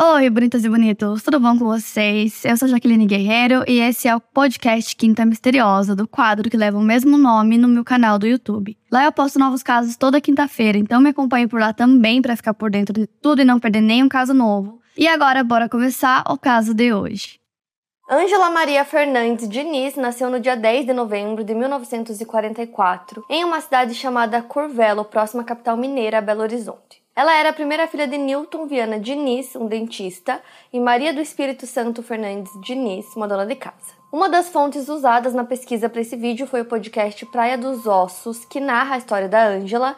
Oi, bonitas e bonitos, tudo bom com vocês? Eu sou Jaqueline Guerreiro e esse é o podcast Quinta Misteriosa, do quadro que leva o mesmo nome no meu canal do YouTube. Lá eu posto novos casos toda quinta-feira, então me acompanhe por lá também para ficar por dentro de tudo e não perder nenhum caso novo. E agora, bora começar o caso de hoje. Ângela Maria Fernandes Diniz nasceu no dia 10 de novembro de 1944, em uma cidade chamada Curvelo, próxima à capital mineira, Belo Horizonte. Ela era a primeira filha de Newton Viana Diniz, um dentista, e Maria do Espírito Santo Fernandes Diniz, uma dona de casa. Uma das fontes usadas na pesquisa para esse vídeo foi o podcast Praia dos Ossos, que narra a história da Angela.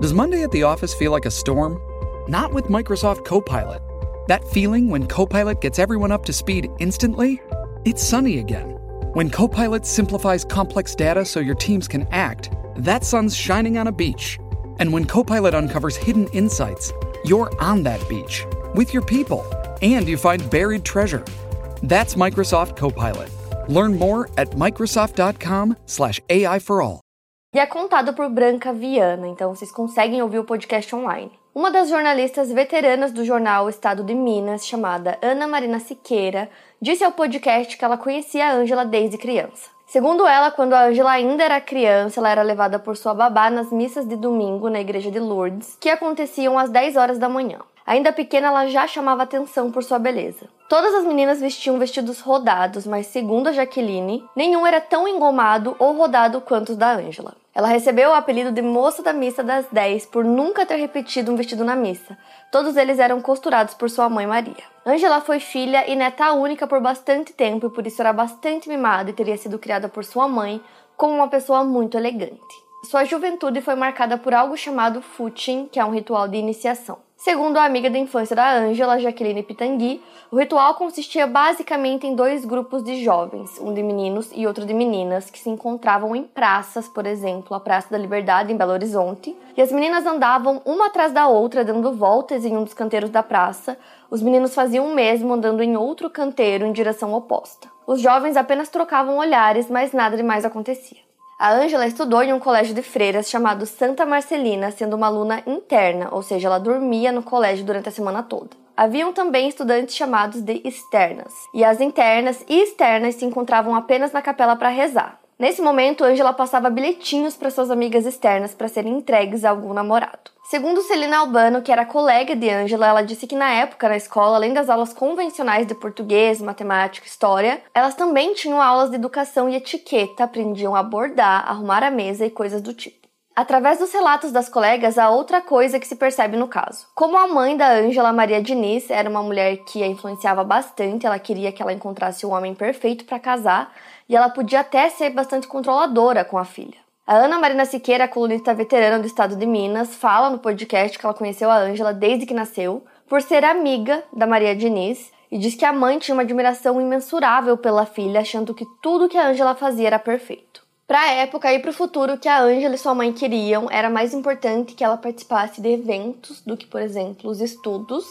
Does Monday at the office feel like a storm? Not with Microsoft Copilot. That feeling when Copilot gets everyone up to speed instantly? It's sunny again. When Copilot simplifies complex data so your teams can act, that sun's shining on a beach. And when Copilot uncovers hidden insights, you're on that beach with your people and you find buried treasure. That's Microsoft Copilot. Learn more at Microsoft.com/AI for all. E é contado por Branca Viana, então vocês conseguem ouvir o podcast online. Uma das jornalistas veteranas do jornal Estado de Minas, chamada Ana Marina Siqueira, disse ao podcast que ela conhecia a Ângela desde criança. Segundo ela, quando a Angela ainda era criança, ela era levada por sua babá nas missas de domingo na igreja de Lourdes, que aconteciam às 10 horas da manhã. Ainda pequena, ela já chamava atenção por sua beleza. Todas as meninas vestiam vestidos rodados, mas segundo a Jaqueline, nenhum era tão engomado ou rodado quanto os da Angela. Ela recebeu o apelido de Moça da Missa das 10 por nunca ter repetido um vestido na missa. Todos eles eram costurados por sua mãe Maria. Angela foi filha e neta única por bastante tempo e por isso era bastante mimada e teria sido criada por sua mãe como uma pessoa muito elegante. Sua juventude foi marcada por algo chamado footing, que é um ritual de iniciação. Segundo a amiga da infância da Ângela, Jaqueline Pitangui, o ritual consistia basicamente em dois grupos de jovens, um de meninos e outro de meninas, que se encontravam em praças, por exemplo, a Praça da Liberdade em Belo Horizonte, e as meninas andavam uma atrás da outra, dando voltas em um dos canteiros da praça. Os meninos faziam o mesmo, andando em outro canteiro em direção oposta. Os jovens apenas trocavam olhares, mas nada demais acontecia. A Ângela estudou em um colégio de freiras chamado Santa Marcelina, sendo uma aluna interna, ou seja, ela dormia no colégio durante a semana toda. Haviam também estudantes chamados de externas, e as internas e externas se encontravam apenas na capela para rezar. Nesse momento, Angela passava bilhetinhos para suas amigas externas para serem entregues a algum namorado. Segundo Celina Albano, que era colega de Angela, ela disse que na época na escola, além das aulas convencionais de português, matemática, história, elas também tinham aulas de educação e etiqueta, aprendiam a bordar, arrumar a mesa e coisas do tipo. Através dos relatos das colegas, há outra coisa que se percebe no caso. Como a mãe da Ângela Maria Diniz era uma mulher que a influenciava bastante, ela queria que ela encontrasse o homem perfeito para casar e ela podia até ser bastante controladora com a filha. A Ana Marina Siqueira, colunista veterana do estado de Minas, fala no podcast que ela conheceu a Ângela desde que nasceu, por ser amiga da Maria Diniz, e diz que a mãe tinha uma admiração imensurável pela filha, achando que tudo que a Ângela fazia era perfeito. Para a época e para o futuro que a Ângela e sua mãe queriam, era mais importante que ela participasse de eventos do que, por exemplo, os estudos.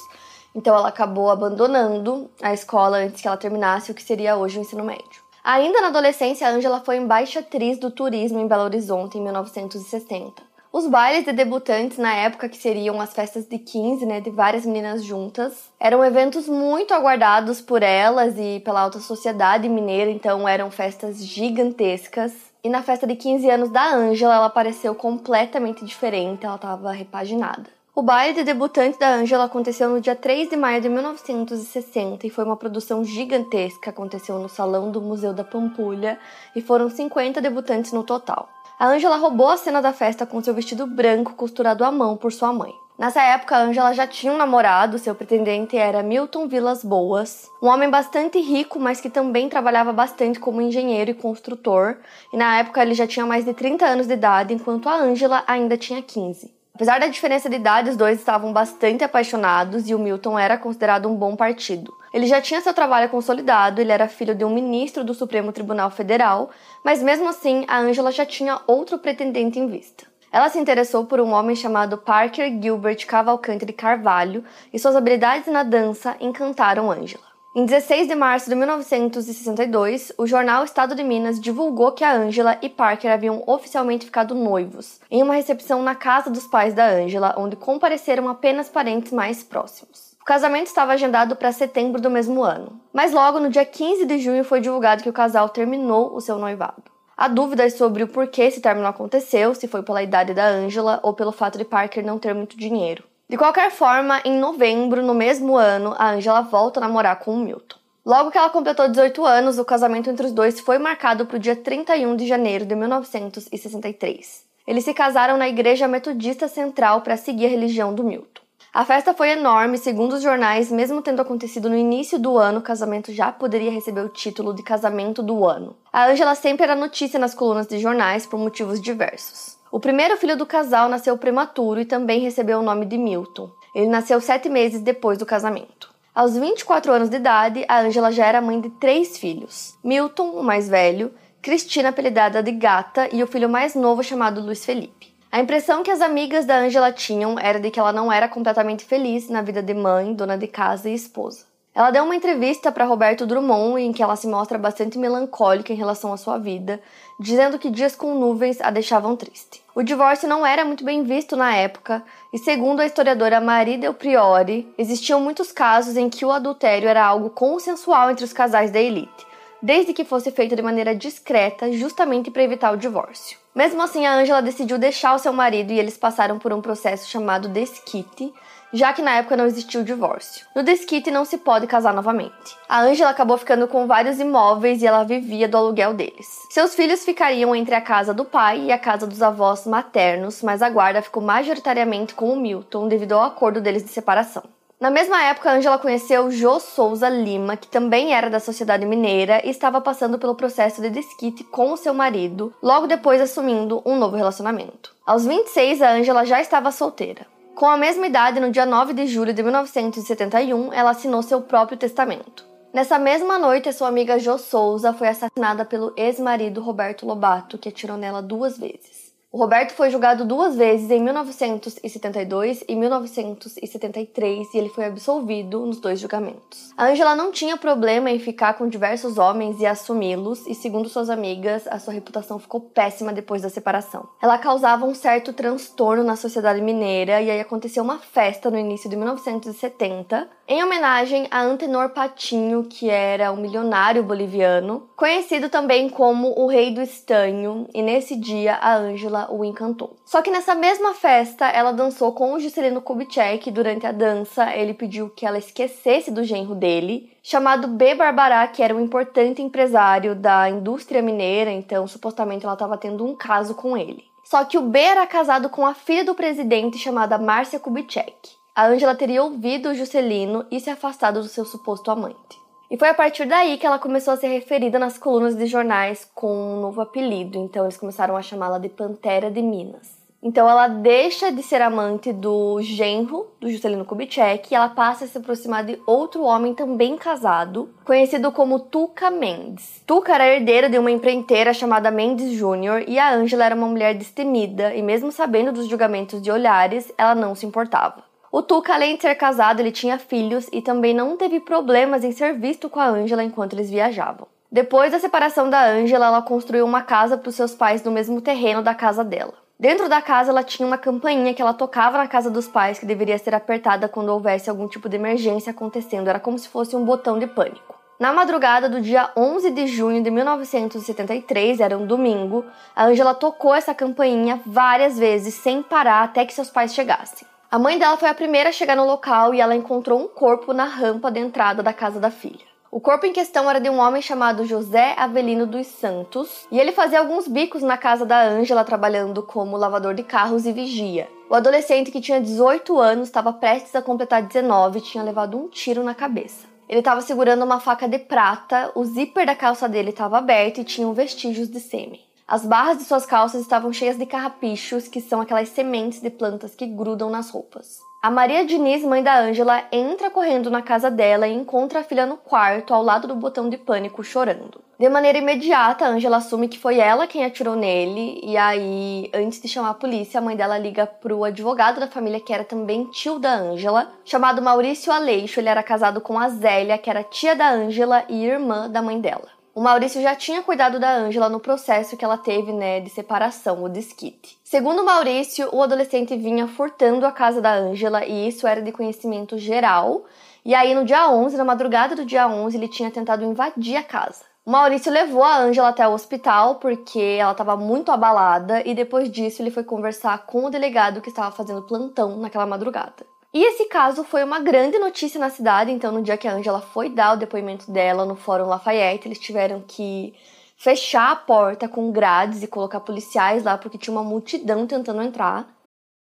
Então ela acabou abandonando a escola antes que ela terminasse o que seria hoje o ensino médio. Ainda na adolescência, a Ângela foi embaixatriz do turismo em Belo Horizonte em 1960. Os bailes de debutantes na época, que seriam as festas de 15, né, de várias meninas juntas, eram eventos muito aguardados por elas e pela alta sociedade mineira, então eram festas gigantescas. E na festa de 15 anos da Ângela, ela apareceu completamente diferente, ela estava repaginada. O baile de debutante da Ângela aconteceu no dia 3 de maio de 1960 e foi uma produção gigantesca. Aconteceu no salão do Museu da Pampulha e foram 50 debutantes no total. A Ângela roubou a cena da festa com seu vestido branco costurado à mão por sua mãe. Nessa época, a Angela já tinha um namorado, seu pretendente era Milton Vilas Boas, um homem bastante rico, mas que também trabalhava bastante como engenheiro e construtor, e na época ele já tinha mais de 30 anos de idade, enquanto a Angela ainda tinha 15. Apesar da diferença de idade, os dois estavam bastante apaixonados e o Milton era considerado um bom partido. Ele já tinha seu trabalho consolidado, ele era filho de um ministro do Supremo Tribunal Federal, mas mesmo assim a Angela já tinha outro pretendente em vista. Ela se interessou por um homem chamado Parker Gilbert Cavalcante de Carvalho e suas habilidades na dança encantaram Angela. Em 16 de março de 1962, o jornal Estado de Minas divulgou que a Angela e Parker haviam oficialmente ficado noivos, em uma recepção na casa dos pais da Angela, onde compareceram apenas parentes mais próximos. O casamento estava agendado para setembro do mesmo ano, mas logo no dia 15 de junho foi divulgado que o casal terminou o seu noivado. Há dúvidas sobre o porquê esse término aconteceu, se foi pela idade da Angela ou pelo fato de Parker não ter muito dinheiro. De qualquer forma, em novembro, no mesmo ano, a Angela volta a namorar com o Milton. Logo que ela completou 18 anos, o casamento entre os dois foi marcado para o dia 31 de janeiro de 1963. Eles se casaram na Igreja Metodista Central para seguir a religião do Milton. A festa foi enorme, segundo os jornais, mesmo tendo acontecido no início do ano, o casamento já poderia receber o título de casamento do ano. A Angela sempre era notícia nas colunas de jornais por motivos diversos. O primeiro filho do casal nasceu prematuro e também recebeu o nome de Milton. Ele nasceu sete meses depois do casamento. Aos 24 anos de idade, a Angela já era mãe de três filhos: Milton, o mais velho, Cristina, apelidada de Gata, e o filho mais novo chamado Luiz Felipe. A impressão que as amigas da Angela tinham era de que ela não era completamente feliz na vida de mãe, dona de casa e esposa. Ela deu uma entrevista para Roberto Drummond em que ela se mostra bastante melancólica em relação à sua vida, dizendo que dias com nuvens a deixavam triste. O divórcio não era muito bem visto na época, e segundo a historiadora Marie Del Priori, existiam muitos casos em que o adultério era algo consensual entre os casais da elite, desde que fosse feito de maneira discreta, justamente para evitar o divórcio. Mesmo assim, a Angela decidiu deixar o seu marido e eles passaram por um processo chamado desquite, já que na época não existia o divórcio. No desquite não se pode casar novamente. A Angela acabou ficando com vários imóveis e ela vivia do aluguel deles. Seus filhos ficariam entre a casa do pai e a casa dos avós maternos, mas a guarda ficou majoritariamente com o Milton devido ao acordo deles de separação. Na mesma época, Angela conheceu Jô Souza Lima, que também era da sociedade mineira e estava passando pelo processo de desquite com o seu marido, logo depois assumindo um novo relacionamento. Aos 26, a Angela já estava solteira. Com a mesma idade, no dia 9 de julho de 1971, ela assinou seu próprio testamento. Nessa mesma noite, sua amiga Jo Souza foi assassinada pelo ex-marido Roberto Lobato, que atirou nela duas vezes. O Roberto foi julgado duas vezes em 1972 e 1973 e ele foi absolvido nos dois julgamentos. A Angela não tinha problema em ficar com diversos homens e assumi-los, e segundo suas amigas, a sua reputação ficou péssima depois da separação. Ela causava um certo transtorno na sociedade mineira e aí aconteceu uma festa no início de 1970 em homenagem a Antenor Patinho, que era um milionário boliviano, conhecido também como o Rei do Estanho, e nesse dia a Ângela o encantou. Só que nessa mesma festa, ela dançou com o Juscelino Kubitschek. Durante a dança, ele pediu que ela esquecesse do genro dele, chamado B. Barbará, que era um importante empresário da indústria mineira, então supostamente ela estava tendo um caso com ele. Só que o B era casado com a filha do presidente chamada Márcia Kubitschek a Angela teria ouvido Juscelino e se afastado do seu suposto amante. E foi a partir daí que ela começou a ser referida nas colunas de jornais com um novo apelido, então eles começaram a chamá-la de Pantera de Minas. Então ela deixa de ser amante do genro do Juscelino Kubitschek e ela passa a se aproximar de outro homem também casado, conhecido como Tuca Mendes. Tuca era herdeira de uma empreiteira chamada Mendes Júnior e a Angela era uma mulher destemida e mesmo sabendo dos julgamentos de olhares, ela não se importava. O Tuca, além de ser casado, ele tinha filhos e também não teve problemas em ser visto com a Angela enquanto eles viajavam. Depois da separação da Angela, ela construiu uma casa para os seus pais no mesmo terreno da casa dela. Dentro da casa, ela tinha uma campainha que ela tocava na casa dos pais que deveria ser apertada quando houvesse algum tipo de emergência acontecendo. Era como se fosse um botão de pânico. Na madrugada do dia 11 de junho de 1973, era um domingo, a Angela tocou essa campainha várias vezes sem parar até que seus pais chegassem. A mãe dela foi a primeira a chegar no local e ela encontrou um corpo na rampa de entrada da casa da filha. O corpo em questão era de um homem chamado José Avelino dos Santos, e ele fazia alguns bicos na casa da Ângela trabalhando como lavador de carros e vigia. O adolescente que tinha 18 anos estava prestes a completar 19 e tinha levado um tiro na cabeça. Ele estava segurando uma faca de prata, o zíper da calça dele estava aberto e tinham vestígios de sêmen. As barras de suas calças estavam cheias de carrapichos, que são aquelas sementes de plantas que grudam nas roupas. A Maria Diniz, mãe da Ângela, entra correndo na casa dela e encontra a filha no quarto, ao lado do botão de pânico, chorando. De maneira imediata, Ângela assume que foi ela quem atirou nele, e aí, antes de chamar a polícia, a mãe dela liga pro advogado da família, que era também tio da Ângela, chamado Maurício Aleixo. Ele era casado com a Zélia, que era tia da Ângela e irmã da mãe dela. O Maurício já tinha cuidado da Ângela no processo que ela teve, né, de separação, o desquite. Segundo o Maurício, o adolescente vinha furtando a casa da Ângela e isso era de conhecimento geral. E aí no dia 11, na madrugada do dia 11, ele tinha tentado invadir a casa. O Maurício levou a Ângela até o hospital porque ela estava muito abalada e depois disso ele foi conversar com o delegado que estava fazendo plantão naquela madrugada. E esse caso foi uma grande notícia na cidade, então no dia que a Angela foi dar o depoimento dela no Fórum Lafayette, eles tiveram que fechar a porta com grades e colocar policiais lá porque tinha uma multidão tentando entrar.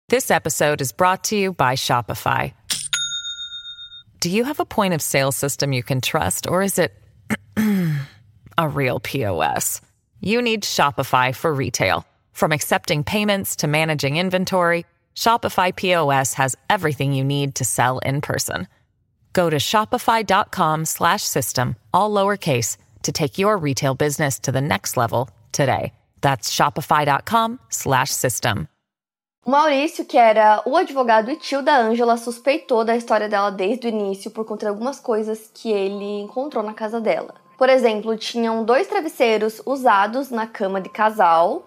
This episode is brought to you by Shopify. Do you have a point of sale system you can trust or is it a real POS? You need Shopify for retail. From accepting payments to managing inventory, Shopify POS has everything you need to sell in person. Go to shopify.com/system all lowercase to take your retail business to the next level today. That's shopify.com/system. Maurício, que era o advogado e tio da Ângela, suspeitou da história dela desde o início por conta de algumas coisas que ele encontrou na casa dela. Por exemplo, tinham dois travesseiros usados na cama de casal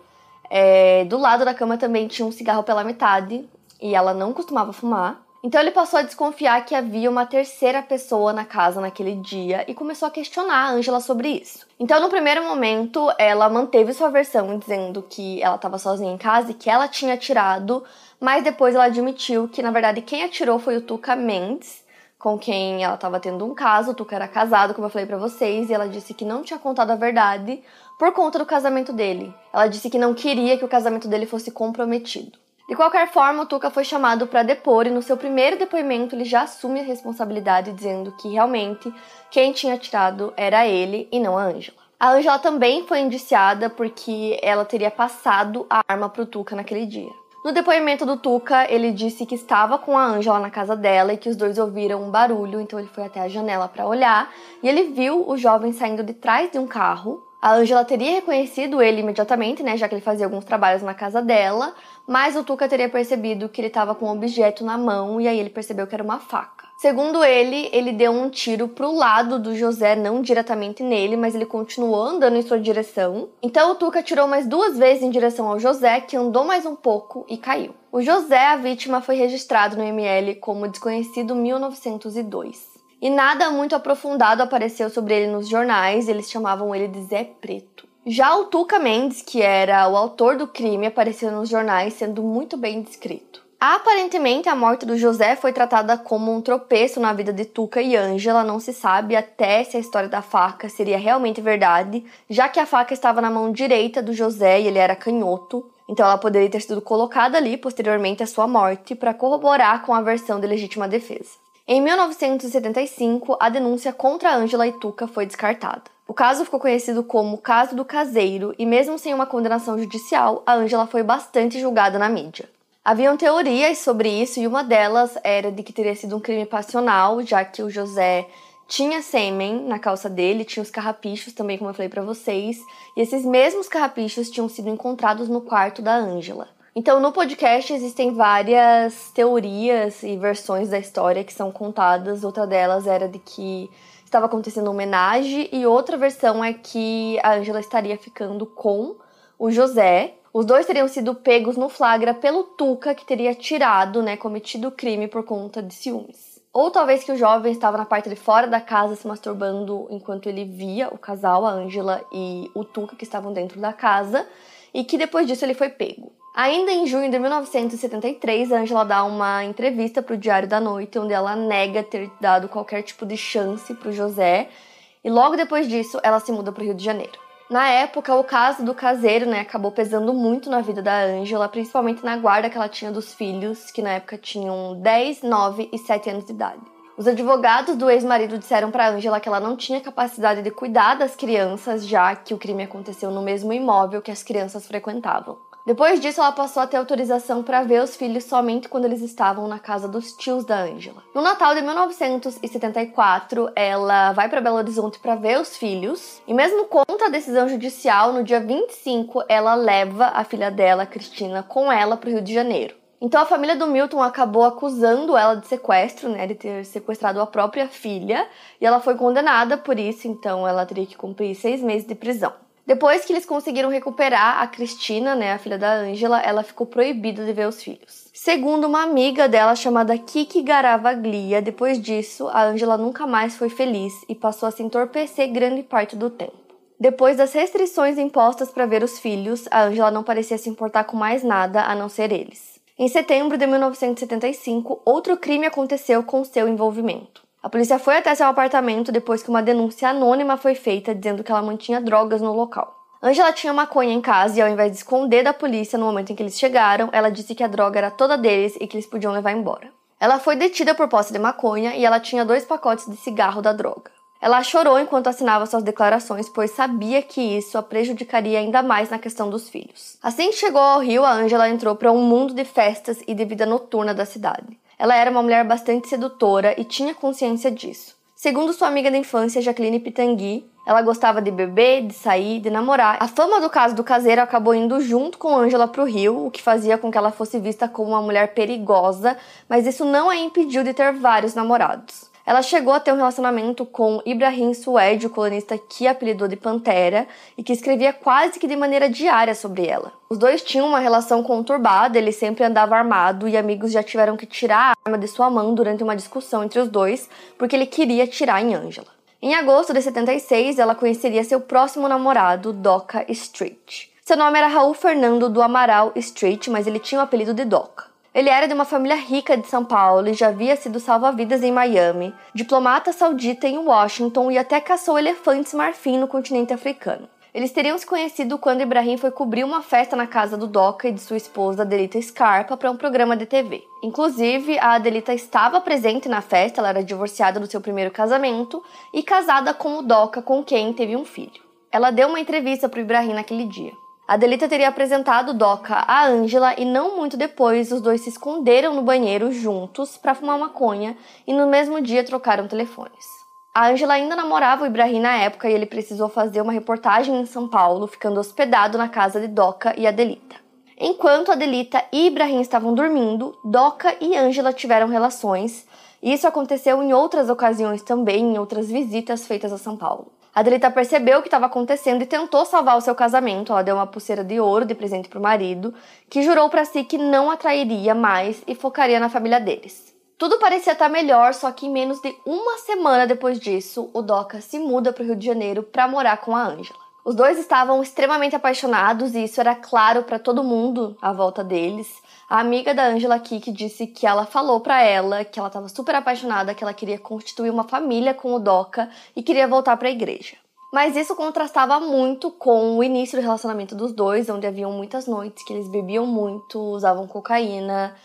é, do lado da cama também tinha um cigarro pela metade e ela não costumava fumar. Então ele passou a desconfiar que havia uma terceira pessoa na casa naquele dia e começou a questionar a Angela sobre isso. Então, no primeiro momento, ela manteve sua versão dizendo que ela estava sozinha em casa e que ela tinha atirado, mas depois ela admitiu que na verdade quem atirou foi o Tuca Mendes, com quem ela estava tendo um caso. O Tuca era casado, como eu falei para vocês, e ela disse que não tinha contado a verdade por conta do casamento dele. Ela disse que não queria que o casamento dele fosse comprometido. De qualquer forma, o Tuca foi chamado para depor e no seu primeiro depoimento ele já assume a responsabilidade, dizendo que realmente quem tinha atirado era ele e não a Ângela. A Ângela também foi indiciada porque ela teria passado a arma para o Tuca naquele dia. No depoimento do Tuca, ele disse que estava com a Ângela na casa dela e que os dois ouviram um barulho, então ele foi até a janela para olhar e ele viu o jovem saindo de trás de um carro a Angela teria reconhecido ele imediatamente, né, já que ele fazia alguns trabalhos na casa dela, mas o Tuca teria percebido que ele estava com um objeto na mão e aí ele percebeu que era uma faca. Segundo ele, ele deu um tiro pro lado do José, não diretamente nele, mas ele continuou andando em sua direção. Então o Tuca atirou mais duas vezes em direção ao José, que andou mais um pouco e caiu. O José, a vítima, foi registrado no ML como desconhecido 1902. E nada muito aprofundado apareceu sobre ele nos jornais, eles chamavam ele de Zé Preto. Já o Tuca Mendes, que era o autor do crime, apareceu nos jornais sendo muito bem descrito. Aparentemente, a morte do José foi tratada como um tropeço na vida de Tuca e Ângela. Não se sabe até se a história da faca seria realmente verdade, já que a faca estava na mão direita do José e ele era canhoto. Então, ela poderia ter sido colocada ali posteriormente à sua morte para corroborar com a versão de legítima defesa. Em 1975, a denúncia contra Angela Tuca foi descartada. O caso ficou conhecido como Caso do Caseiro e, mesmo sem uma condenação judicial, a Angela foi bastante julgada na mídia. Haviam teorias sobre isso e uma delas era de que teria sido um crime passional, já que o José tinha sêmen na calça dele, tinha os carrapichos também, como eu falei para vocês, e esses mesmos carrapichos tinham sido encontrados no quarto da Angela. Então, no podcast existem várias teorias e versões da história que são contadas. Outra delas era de que estava acontecendo uma homenagem e outra versão é que a Angela estaria ficando com o José. Os dois teriam sido pegos no flagra pelo Tuca, que teria tirado, né, cometido o crime por conta de ciúmes. Ou talvez que o jovem estava na parte de fora da casa se masturbando enquanto ele via o casal, a Angela e o Tuca, que estavam dentro da casa, e que depois disso ele foi pego. Ainda em junho de 1973, Angela dá uma entrevista para o Diário da Noite, onde ela nega ter dado qualquer tipo de chance para o José, e logo depois disso ela se muda para o Rio de Janeiro. Na época, o caso do caseiro né, acabou pesando muito na vida da Angela, principalmente na guarda que ela tinha dos filhos, que na época tinham 10, 9 e 7 anos de idade. Os advogados do ex-marido disseram para Angela que ela não tinha capacidade de cuidar das crianças, já que o crime aconteceu no mesmo imóvel que as crianças frequentavam. Depois disso, ela passou a ter autorização para ver os filhos somente quando eles estavam na casa dos tios da Angela. No Natal de 1974, ela vai para Belo Horizonte para ver os filhos, e mesmo contra a decisão judicial, no dia 25, ela leva a filha dela, Cristina, com ela para o Rio de Janeiro. Então a família do Milton acabou acusando ela de sequestro, né, de ter sequestrado a própria filha, e ela foi condenada por isso, então ela teria que cumprir seis meses de prisão. Depois que eles conseguiram recuperar a Cristina, né, a filha da Ângela, ela ficou proibida de ver os filhos. Segundo uma amiga dela chamada Kiki Garavaglia, depois disso, a Ângela nunca mais foi feliz e passou a se entorpecer grande parte do tempo. Depois das restrições impostas para ver os filhos, a Ângela não parecia se importar com mais nada a não ser eles. Em setembro de 1975, outro crime aconteceu com seu envolvimento. A polícia foi até seu apartamento depois que uma denúncia anônima foi feita dizendo que ela mantinha drogas no local. Angela tinha maconha em casa e, ao invés de esconder da polícia no momento em que eles chegaram, ela disse que a droga era toda deles e que eles podiam levar embora. Ela foi detida por posse de maconha e ela tinha dois pacotes de cigarro da droga. Ela chorou enquanto assinava suas declarações, pois sabia que isso a prejudicaria ainda mais na questão dos filhos. Assim que chegou ao Rio, a Angela entrou para um mundo de festas e de vida noturna da cidade. Ela era uma mulher bastante sedutora e tinha consciência disso. Segundo sua amiga da infância, Jacqueline Pitangui, ela gostava de beber, de sair, de namorar. A fama do caso do caseiro acabou indo junto com Angela para o Rio, o que fazia com que ela fosse vista como uma mulher perigosa, mas isso não a impediu de ter vários namorados. Ela chegou a ter um relacionamento com Ibrahim Sued, o colunista que apelidou de Pantera, e que escrevia quase que de maneira diária sobre ela. Os dois tinham uma relação conturbada, ele sempre andava armado e amigos já tiveram que tirar a arma de sua mão durante uma discussão entre os dois, porque ele queria atirar em Angela. Em agosto de 76, ela conheceria seu próximo namorado, Doca Street. Seu nome era Raul Fernando do Amaral Street, mas ele tinha o apelido de Doca. Ele era de uma família rica de São Paulo e já havia sido salva-vidas em Miami, diplomata saudita em Washington e até caçou elefantes marfim no continente africano. Eles teriam se conhecido quando Ibrahim foi cobrir uma festa na casa do Doca e de sua esposa Adelita Scarpa para um programa de TV. Inclusive, a Adelita estava presente na festa, ela era divorciada do seu primeiro casamento e casada com o Doca, com quem teve um filho. Ela deu uma entrevista para Ibrahim naquele dia. Adelita teria apresentado Doca a Angela e não muito depois os dois se esconderam no banheiro juntos para fumar maconha e no mesmo dia trocaram telefones. A Angela ainda namorava o Ibrahim na época e ele precisou fazer uma reportagem em São Paulo, ficando hospedado na casa de Doca e Adelita. Enquanto Adelita e Ibrahim estavam dormindo, Doca e Angela tiveram relações. Isso aconteceu em outras ocasiões também, em outras visitas feitas a São Paulo. Adelita percebeu o que estava acontecendo e tentou salvar o seu casamento. Ela deu uma pulseira de ouro de presente para o marido, que jurou para si que não atrairia mais e focaria na família deles. Tudo parecia estar melhor, só que em menos de uma semana depois disso, o Doca se muda para o Rio de Janeiro para morar com a Ângela. Os dois estavam extremamente apaixonados e isso era claro para todo mundo à volta deles. A amiga da Angela Kik disse que ela falou para ela que ela estava super apaixonada, que ela queria constituir uma família com o Doca e queria voltar para a igreja. Mas isso contrastava muito com o início do relacionamento dos dois, onde haviam muitas noites que eles bebiam muito, usavam cocaína,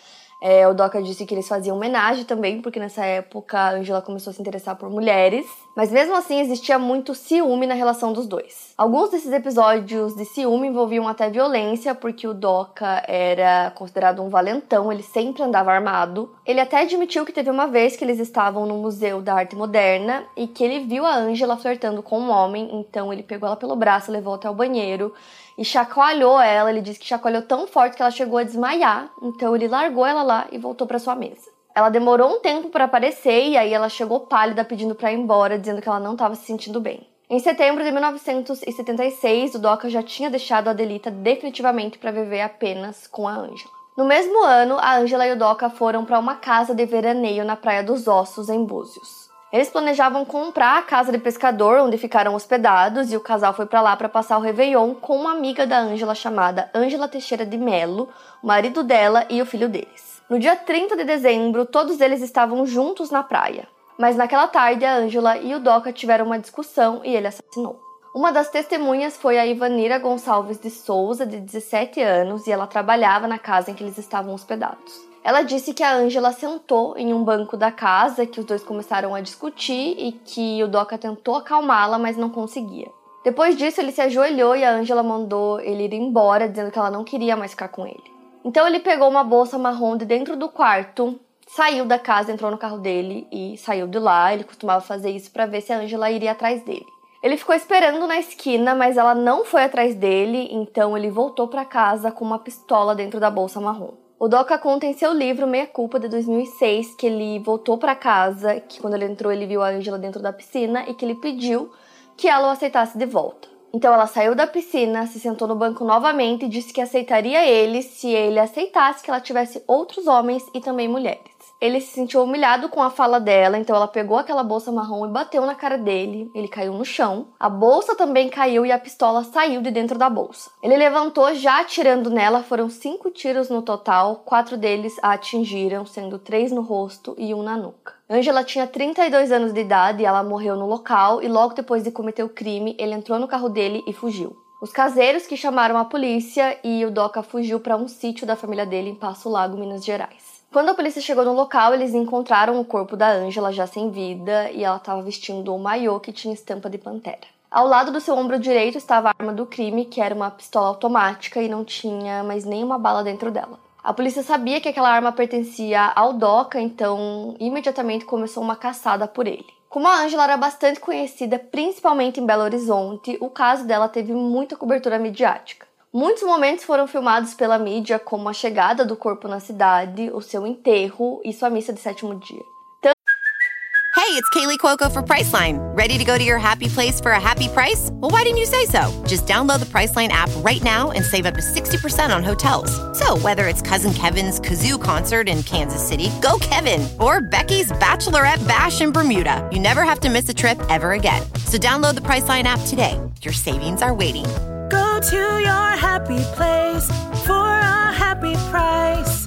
é, o Doca disse que eles faziam homenagem também, porque nessa época a Angela começou a se interessar por mulheres. Mas mesmo assim existia muito ciúme na relação dos dois. Alguns desses episódios de ciúme envolviam até violência, porque o Doca era considerado um valentão, ele sempre andava armado. Ele até admitiu que teve uma vez que eles estavam no Museu da Arte Moderna e que ele viu a Angela flertando com um homem, então ele pegou ela pelo braço, levou até o banheiro e chacoalhou ela. Ele disse que chacoalhou tão forte que ela chegou a desmaiar. Então ele largou ela lá e voltou para sua mesa. Ela demorou um tempo para aparecer e aí ela chegou pálida pedindo para ir embora, dizendo que ela não estava se sentindo bem. Em setembro de 1976, o Doca já tinha deixado a Delita definitivamente para viver apenas com a Ângela. No mesmo ano, a Ângela e o Doca foram para uma casa de veraneio na Praia dos Ossos, em Búzios. Eles planejavam comprar a casa de pescador onde ficaram hospedados e o casal foi para lá para passar o Réveillon com uma amiga da Ângela chamada Ângela Teixeira de Melo, o marido dela e o filho deles. No dia 30 de dezembro, todos eles estavam juntos na praia. Mas naquela tarde, a Ângela e o Doca tiveram uma discussão e ele assassinou. Uma das testemunhas foi a Ivanira Gonçalves de Souza, de 17 anos, e ela trabalhava na casa em que eles estavam hospedados. Ela disse que a Angela sentou em um banco da casa, que os dois começaram a discutir e que o Doca tentou acalmá-la, mas não conseguia. Depois disso, ele se ajoelhou e a Angela mandou ele ir embora, dizendo que ela não queria mais ficar com ele. Então ele pegou uma bolsa marrom de dentro do quarto, saiu da casa, entrou no carro dele e saiu de lá. Ele costumava fazer isso para ver se a Angela iria atrás dele. Ele ficou esperando na esquina, mas ela não foi atrás dele, então ele voltou para casa com uma pistola dentro da bolsa marrom. O Doca conta em seu livro Meia Culpa de 2006 que ele voltou para casa, que quando ele entrou ele viu a Angela dentro da piscina e que ele pediu que ela o aceitasse de volta. Então ela saiu da piscina, se sentou no banco novamente e disse que aceitaria ele se ele aceitasse que ela tivesse outros homens e também mulheres. Ele se sentiu humilhado com a fala dela, então ela pegou aquela bolsa marrom e bateu na cara dele. Ele caiu no chão. A bolsa também caiu e a pistola saiu de dentro da bolsa. Ele levantou já atirando nela. Foram cinco tiros no total. Quatro deles a atingiram, sendo três no rosto e um na nuca. Angela tinha 32 anos de idade e ela morreu no local. E logo depois de cometer o crime, ele entrou no carro dele e fugiu. Os caseiros que chamaram a polícia e o Doca fugiu para um sítio da família dele em Passo Lago, Minas Gerais. Quando a polícia chegou no local, eles encontraram o corpo da Ângela já sem vida e ela estava vestindo um maiô que tinha estampa de pantera. Ao lado do seu ombro direito estava a arma do crime, que era uma pistola automática e não tinha mais nenhuma bala dentro dela. A polícia sabia que aquela arma pertencia ao Doca, então imediatamente começou uma caçada por ele. Como a Ângela era bastante conhecida, principalmente em Belo Horizonte, o caso dela teve muita cobertura midiática. Muitos momentos foram filmados pela mídia, como a chegada do corpo na cidade, o seu enterro e sua missa de sétimo dia. Hey, it's Kaylee Cuoco for Priceline. Ready to go to your happy place for a happy price? Well, why didn't you say so? Just download the Priceline app right now and save up to 60% on hotels. So, whether it's Cousin Kevin's Kazoo concert in Kansas City, go Kevin, or Becky's Bachelorette Bash in Bermuda, you never have to miss a trip ever again. So, download the Priceline app today. Your savings are waiting To your happy place for a happy price.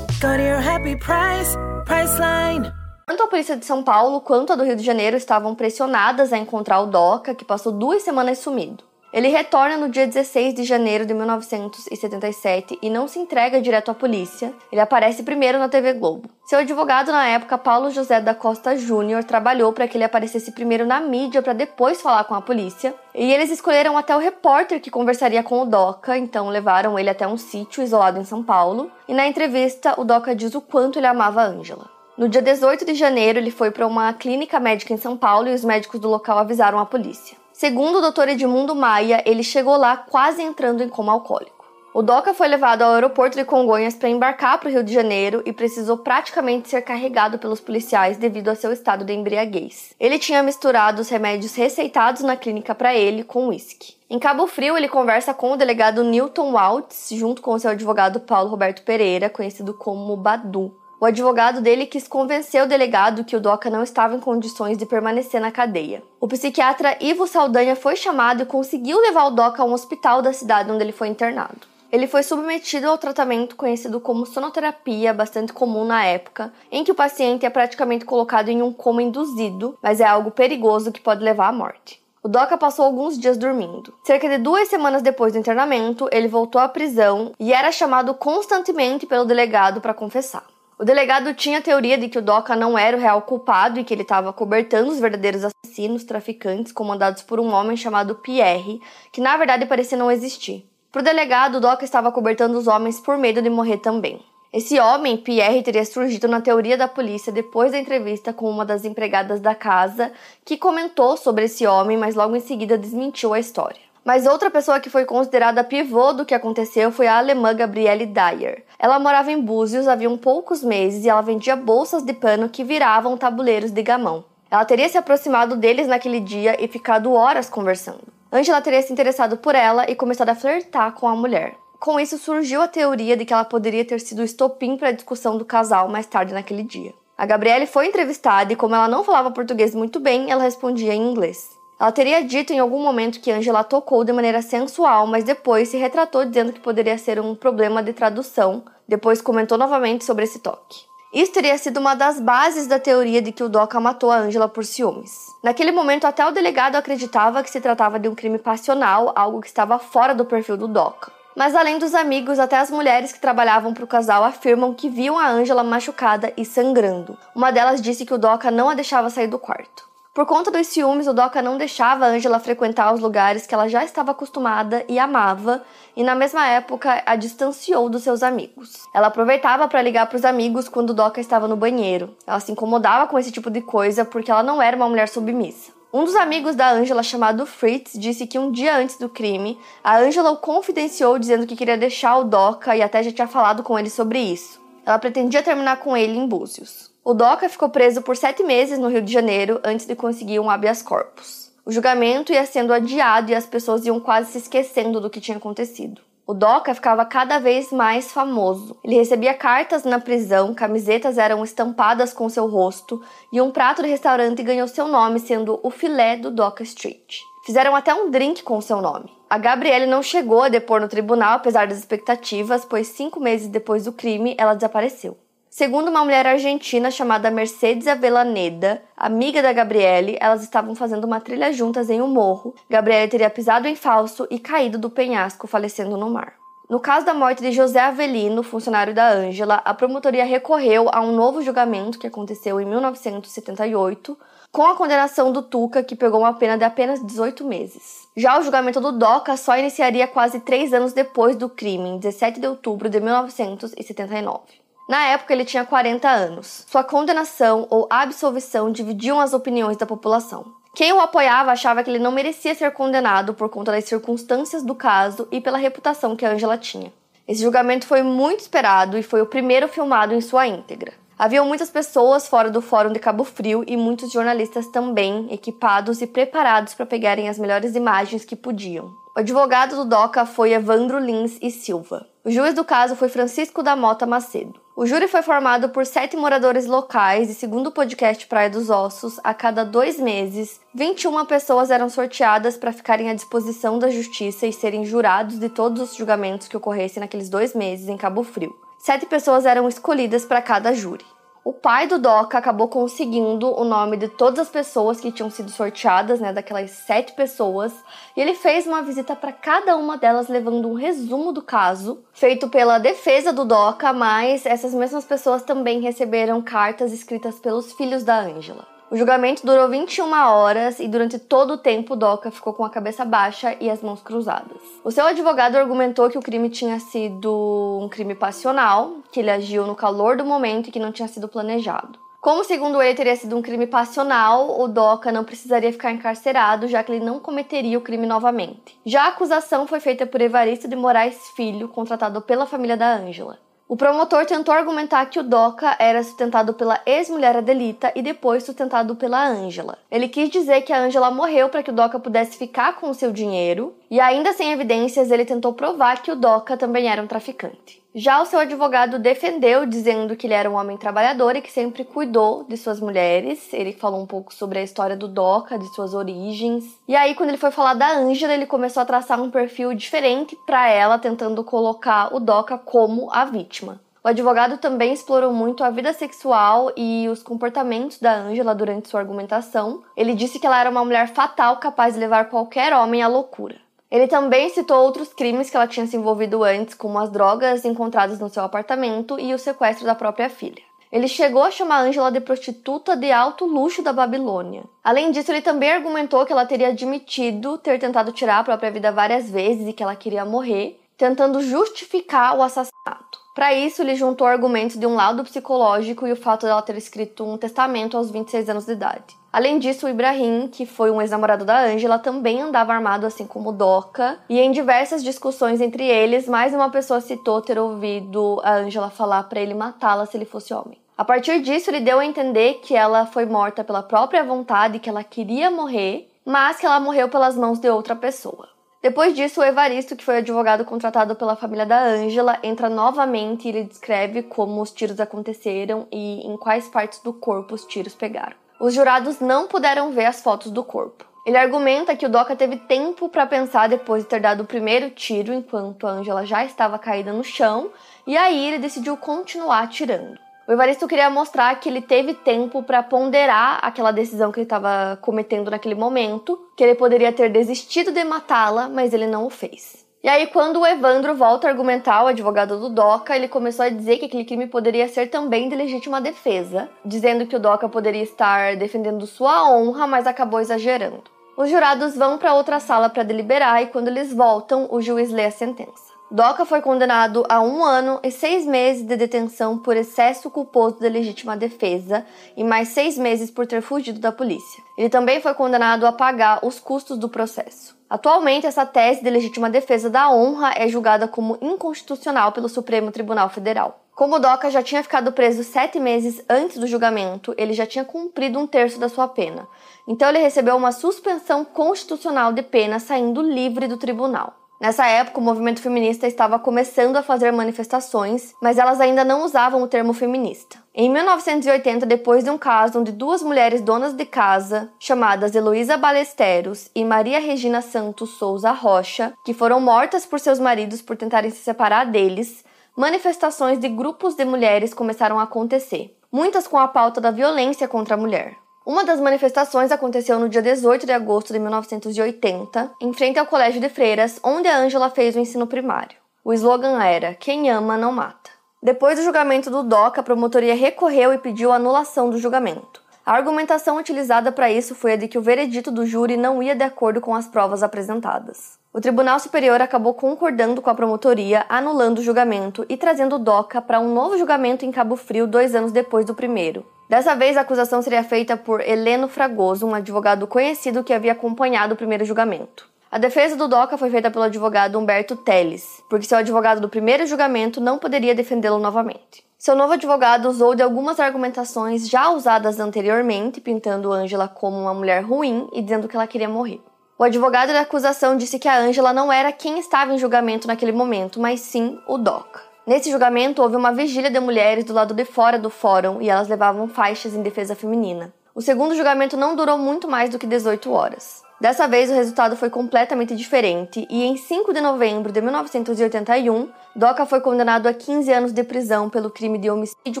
Go to your happy price, Priceline. Tanto a polícia de São Paulo quanto a do Rio de Janeiro estavam pressionadas a encontrar o Doca, que passou duas semanas sumido. Ele retorna no dia 16 de janeiro de 1977 e não se entrega direto à polícia. Ele aparece primeiro na TV Globo. Seu advogado na época, Paulo José da Costa Júnior, trabalhou para que ele aparecesse primeiro na mídia para depois falar com a polícia. E eles escolheram até o repórter que conversaria com o Doca, então levaram ele até um sítio isolado em São Paulo. E na entrevista, o Doca diz o quanto ele amava a Ângela. No dia 18 de janeiro, ele foi para uma clínica médica em São Paulo e os médicos do local avisaram a polícia. Segundo o Dr. Edmundo Maia, ele chegou lá quase entrando em coma alcoólico. O Doca foi levado ao aeroporto de Congonhas para embarcar para o Rio de Janeiro e precisou praticamente ser carregado pelos policiais devido ao seu estado de embriaguez. Ele tinha misturado os remédios receitados na clínica para ele com uísque. Em Cabo Frio, ele conversa com o delegado Newton Waltz, junto com seu advogado Paulo Roberto Pereira, conhecido como Badu. O advogado dele quis convencer o delegado que o Doca não estava em condições de permanecer na cadeia. O psiquiatra Ivo Saldanha foi chamado e conseguiu levar o Doca a um hospital da cidade onde ele foi internado. Ele foi submetido ao tratamento conhecido como sonoterapia, bastante comum na época, em que o paciente é praticamente colocado em um coma induzido, mas é algo perigoso que pode levar à morte. O Doca passou alguns dias dormindo. Cerca de duas semanas depois do internamento, ele voltou à prisão e era chamado constantemente pelo delegado para confessar. O delegado tinha a teoria de que o Doca não era o real culpado e que ele estava cobertando os verdadeiros assassinos, traficantes, comandados por um homem chamado Pierre, que na verdade parecia não existir. Para o delegado, o Doca estava cobertando os homens por medo de morrer também. Esse homem, Pierre, teria surgido na teoria da polícia depois da entrevista com uma das empregadas da casa, que comentou sobre esse homem, mas logo em seguida desmentiu a história. Mas outra pessoa que foi considerada pivô do que aconteceu foi a alemã Gabriele Dyer. Ela morava em Búzios havia poucos meses e ela vendia bolsas de pano que viravam tabuleiros de gamão. Ela teria se aproximado deles naquele dia e ficado horas conversando. Angela teria se interessado por ela e começado a flertar com a mulher. Com isso surgiu a teoria de que ela poderia ter sido o estopim para a discussão do casal mais tarde naquele dia. A Gabriele foi entrevistada e, como ela não falava português muito bem, ela respondia em inglês. Ela teria dito em algum momento que Angela tocou de maneira sensual, mas depois se retratou dizendo que poderia ser um problema de tradução. Depois comentou novamente sobre esse toque. Isso teria sido uma das bases da teoria de que o Doca matou a Angela por ciúmes. Naquele momento, até o delegado acreditava que se tratava de um crime passional, algo que estava fora do perfil do Doca. Mas além dos amigos, até as mulheres que trabalhavam para o casal afirmam que viam a Angela machucada e sangrando. Uma delas disse que o Doca não a deixava sair do quarto. Por conta dos ciúmes, o Doca não deixava Angela frequentar os lugares que ela já estava acostumada e amava, e na mesma época a distanciou dos seus amigos. Ela aproveitava para ligar para os amigos quando o Doca estava no banheiro. Ela se incomodava com esse tipo de coisa porque ela não era uma mulher submissa. Um dos amigos da Angela, chamado Fritz, disse que um dia antes do crime, a Angela o confidenciou dizendo que queria deixar o Doca e até já tinha falado com ele sobre isso. Ela pretendia terminar com ele em Búzios. O Doca ficou preso por sete meses no Rio de Janeiro antes de conseguir um habeas corpus. O julgamento ia sendo adiado e as pessoas iam quase se esquecendo do que tinha acontecido. O Doca ficava cada vez mais famoso. Ele recebia cartas na prisão, camisetas eram estampadas com seu rosto e um prato de restaurante ganhou seu nome, sendo o filé do Doca Street. Fizeram até um drink com seu nome. A Gabriele não chegou a depor no tribunal, apesar das expectativas, pois cinco meses depois do crime ela desapareceu. Segundo uma mulher argentina chamada Mercedes Avelaneda, amiga da Gabriele, elas estavam fazendo uma trilha juntas em um morro. Gabriele teria pisado em falso e caído do penhasco, falecendo no mar. No caso da morte de José Avelino, funcionário da Ângela, a promotoria recorreu a um novo julgamento que aconteceu em 1978, com a condenação do Tuca, que pegou uma pena de apenas 18 meses. Já o julgamento do Doca só iniciaria quase três anos depois do crime, em 17 de outubro de 1979. Na época, ele tinha 40 anos. Sua condenação ou absolvição dividiam as opiniões da população. Quem o apoiava achava que ele não merecia ser condenado por conta das circunstâncias do caso e pela reputação que a Angela tinha. Esse julgamento foi muito esperado e foi o primeiro filmado em sua íntegra. Havia muitas pessoas fora do Fórum de Cabo Frio e muitos jornalistas também, equipados e preparados para pegarem as melhores imagens que podiam. O advogado do DOCA foi Evandro Lins e Silva. O juiz do caso foi Francisco da Mota Macedo. O júri foi formado por sete moradores locais e, segundo o podcast Praia dos Ossos, a cada dois meses, 21 pessoas eram sorteadas para ficarem à disposição da justiça e serem jurados de todos os julgamentos que ocorressem naqueles dois meses em Cabo Frio. Sete pessoas eram escolhidas para cada júri. O pai do Doca acabou conseguindo o nome de todas as pessoas que tinham sido sorteadas, né, daquelas sete pessoas, e ele fez uma visita para cada uma delas, levando um resumo do caso, feito pela defesa do Doca, mas essas mesmas pessoas também receberam cartas escritas pelos filhos da Ângela. O julgamento durou 21 horas e durante todo o tempo Doca ficou com a cabeça baixa e as mãos cruzadas. O seu advogado argumentou que o crime tinha sido um crime passional, que ele agiu no calor do momento e que não tinha sido planejado. Como, segundo ele, teria sido um crime passional, o Doca não precisaria ficar encarcerado, já que ele não cometeria o crime novamente. Já a acusação foi feita por Evaristo de Moraes Filho, contratado pela família da Ângela. O promotor tentou argumentar que o Doca era sustentado pela ex-mulher Adelita e depois sustentado pela Ângela. Ele quis dizer que a Ângela morreu para que o Doca pudesse ficar com o seu dinheiro, e ainda sem evidências, ele tentou provar que o Doca também era um traficante. Já o seu advogado defendeu, dizendo que ele era um homem trabalhador e que sempre cuidou de suas mulheres. Ele falou um pouco sobre a história do Doca, de suas origens. E aí, quando ele foi falar da Ângela, ele começou a traçar um perfil diferente para ela, tentando colocar o Doca como a vítima. O advogado também explorou muito a vida sexual e os comportamentos da Ângela durante sua argumentação. Ele disse que ela era uma mulher fatal capaz de levar qualquer homem à loucura. Ele também citou outros crimes que ela tinha se envolvido antes, como as drogas encontradas no seu apartamento e o sequestro da própria filha. Ele chegou a chamar Angela de prostituta de alto luxo da Babilônia. Além disso, ele também argumentou que ela teria admitido ter tentado tirar a própria vida várias vezes e que ela queria morrer, tentando justificar o assassinato. Para isso, ele juntou argumentos de um laudo psicológico e o fato dela ter escrito um testamento aos 26 anos de idade. Além disso, o Ibrahim, que foi um ex-namorado da Angela, também andava armado assim como Doca, e em diversas discussões entre eles, mais uma pessoa citou ter ouvido a Angela falar para ele matá-la se ele fosse homem. A partir disso, ele deu a entender que ela foi morta pela própria vontade, que ela queria morrer, mas que ela morreu pelas mãos de outra pessoa. Depois disso, o Evaristo, que foi advogado contratado pela família da Ângela, entra novamente e ele descreve como os tiros aconteceram e em quais partes do corpo os tiros pegaram os jurados não puderam ver as fotos do corpo. Ele argumenta que o Doca teve tempo para pensar depois de ter dado o primeiro tiro, enquanto a Angela já estava caída no chão, e aí ele decidiu continuar atirando. O Evaristo queria mostrar que ele teve tempo para ponderar aquela decisão que ele estava cometendo naquele momento, que ele poderia ter desistido de matá-la, mas ele não o fez. E aí, quando o Evandro volta a argumentar, o advogado do Doca, ele começou a dizer que aquele crime poderia ser também de legítima defesa, dizendo que o Doca poderia estar defendendo sua honra, mas acabou exagerando. Os jurados vão para outra sala para deliberar e quando eles voltam, o juiz lê a sentença. Doca foi condenado a um ano e seis meses de detenção por excesso culposo de legítima defesa e mais seis meses por ter fugido da polícia. Ele também foi condenado a pagar os custos do processo. Atualmente, essa tese de legítima defesa da honra é julgada como inconstitucional pelo Supremo Tribunal Federal. Como Doca já tinha ficado preso sete meses antes do julgamento, ele já tinha cumprido um terço da sua pena. Então, ele recebeu uma suspensão constitucional de pena saindo livre do tribunal. Nessa época, o movimento feminista estava começando a fazer manifestações, mas elas ainda não usavam o termo feminista. Em 1980, depois de um caso onde duas mulheres donas de casa, chamadas Heloísa Balesteros e Maria Regina Santos Souza Rocha, que foram mortas por seus maridos por tentarem se separar deles, manifestações de grupos de mulheres começaram a acontecer, muitas com a pauta da violência contra a mulher. Uma das manifestações aconteceu no dia 18 de agosto de 1980, em frente ao Colégio de Freiras, onde a Ângela fez o ensino primário. O slogan era: Quem ama não mata. Depois do julgamento do DOC, a promotoria recorreu e pediu anulação do julgamento. A argumentação utilizada para isso foi a de que o veredito do júri não ia de acordo com as provas apresentadas. O Tribunal Superior acabou concordando com a promotoria, anulando o julgamento e trazendo o DOCA para um novo julgamento em Cabo Frio dois anos depois do primeiro. Dessa vez, a acusação seria feita por Heleno Fragoso, um advogado conhecido que havia acompanhado o primeiro julgamento. A defesa do DOCA foi feita pelo advogado Humberto Teles, porque seu advogado do primeiro julgamento não poderia defendê-lo novamente. Seu novo advogado usou de algumas argumentações já usadas anteriormente, pintando Angela como uma mulher ruim e dizendo que ela queria morrer. O advogado da acusação disse que a Angela não era quem estava em julgamento naquele momento, mas sim o DOCA. Nesse julgamento, houve uma vigília de mulheres do lado de fora do fórum e elas levavam faixas em defesa feminina. O segundo julgamento não durou muito mais do que 18 horas. Dessa vez, o resultado foi completamente diferente e, em 5 de novembro de 1981, Doca foi condenado a 15 anos de prisão pelo crime de homicídio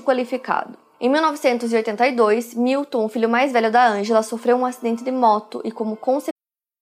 qualificado. Em 1982, Milton, o filho mais velho da Angela, sofreu um acidente de moto e, como consequência,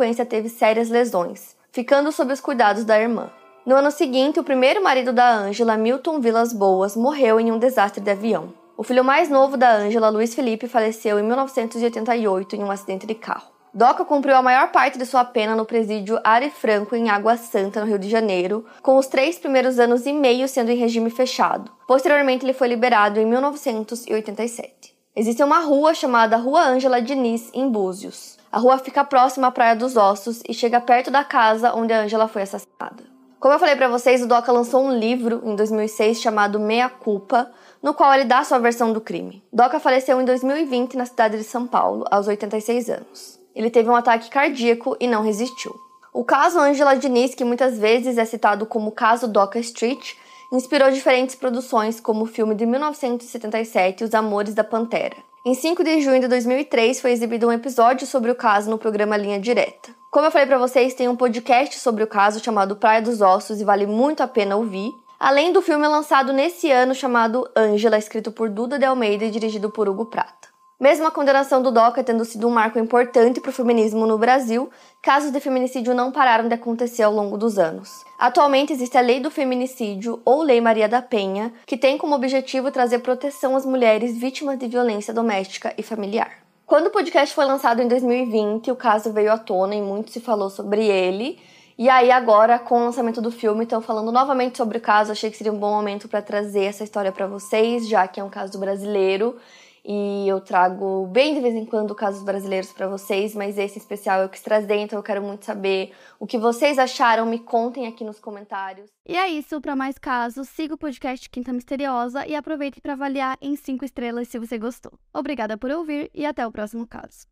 sequência teve sérias lesões, ficando sob os cuidados da irmã. No ano seguinte, o primeiro marido da Ângela, Milton Vilas Boas, morreu em um desastre de avião. O filho mais novo da Ângela, Luiz Felipe, faleceu em 1988 em um acidente de carro. Doca cumpriu a maior parte de sua pena no presídio Ari Franco, em Água Santa, no Rio de Janeiro, com os três primeiros anos e meio sendo em regime fechado. Posteriormente, ele foi liberado em 1987. Existe uma rua chamada Rua Ângela Diniz, em Búzios. A rua fica próxima à Praia dos Ossos e chega perto da casa onde a Angela foi assassinada. Como eu falei para vocês, o Doca lançou um livro em 2006 chamado Meia Culpa, no qual ele dá sua versão do crime. Doca faleceu em 2020 na cidade de São Paulo, aos 86 anos. Ele teve um ataque cardíaco e não resistiu. O caso Angela Diniz, que muitas vezes é citado como caso Doca Street, inspirou diferentes produções, como o filme de 1977 Os Amores da Pantera. Em 5 de junho de 2003 foi exibido um episódio sobre o caso no programa Linha Direta. Como eu falei para vocês, tem um podcast sobre o caso chamado Praia dos Ossos e vale muito a pena ouvir. Além do filme lançado nesse ano chamado Ângela, escrito por Duda de Almeida e dirigido por Hugo Prata. Mesmo a condenação do DOCA tendo sido um marco importante para o feminismo no Brasil, casos de feminicídio não pararam de acontecer ao longo dos anos. Atualmente existe a Lei do Feminicídio, ou Lei Maria da Penha, que tem como objetivo trazer proteção às mulheres vítimas de violência doméstica e familiar. Quando o podcast foi lançado em 2020, o caso veio à tona e muito se falou sobre ele. E aí, agora, com o lançamento do filme, estão falando novamente sobre o caso. Achei que seria um bom momento para trazer essa história para vocês, já que é um caso brasileiro e eu trago bem de vez em quando casos brasileiros para vocês, mas esse especial eu quis trazer, então eu quero muito saber o que vocês acharam, me contem aqui nos comentários. E é isso, para mais casos, siga o podcast Quinta Misteriosa e aproveite para avaliar em 5 estrelas se você gostou. Obrigada por ouvir e até o próximo caso.